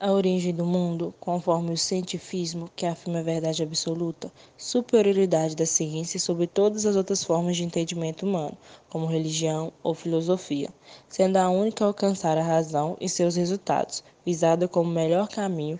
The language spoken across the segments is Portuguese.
A origem do mundo, conforme o cientifismo, que afirma a verdade absoluta, superioridade da ciência sobre todas as outras formas de entendimento humano, como religião ou filosofia, sendo a única a alcançar a razão e seus resultados, visada como melhor caminho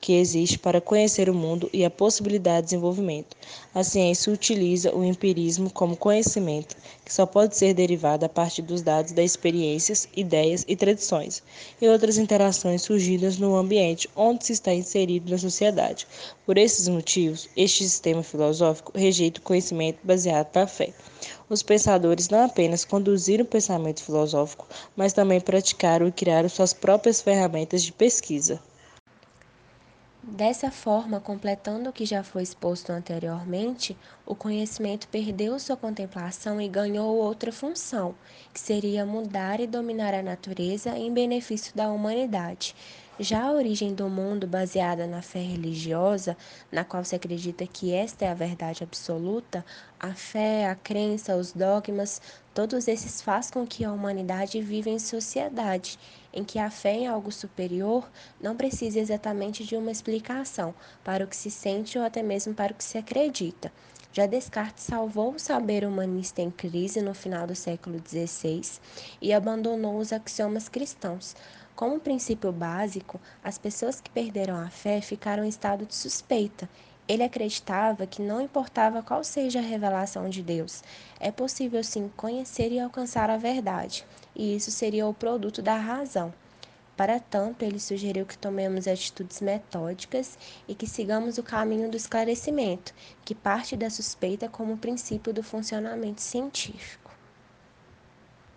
que existe para conhecer o mundo e a possibilidade de desenvolvimento. A ciência utiliza o empirismo como conhecimento, que só pode ser derivado a partir dos dados das experiências, ideias e tradições, e outras interações surgidas no ambiente onde se está inserido na sociedade. Por esses motivos, este sistema filosófico rejeita o conhecimento baseado na fé. Os pensadores não apenas conduziram o pensamento filosófico, mas também praticaram e criaram suas próprias ferramentas de pesquisa. Dessa forma, completando o que já foi exposto anteriormente, o conhecimento perdeu sua contemplação e ganhou outra função, que seria mudar e dominar a natureza em benefício da humanidade. Já a origem do mundo, baseada na fé religiosa, na qual se acredita que esta é a verdade absoluta, a fé, a crença, os dogmas, todos esses fazem com que a humanidade viva em sociedade em que a fé em algo superior não precisa exatamente de uma explicação para o que se sente ou até mesmo para o que se acredita. Já Descartes salvou o saber humanista em crise no final do século XVI e abandonou os axiomas cristãos. Como princípio básico, as pessoas que perderam a fé ficaram em estado de suspeita ele acreditava que não importava qual seja a revelação de Deus, é possível sim conhecer e alcançar a verdade, e isso seria o produto da razão. Para tanto, ele sugeriu que tomemos atitudes metódicas e que sigamos o caminho do esclarecimento, que parte da suspeita como princípio do funcionamento científico.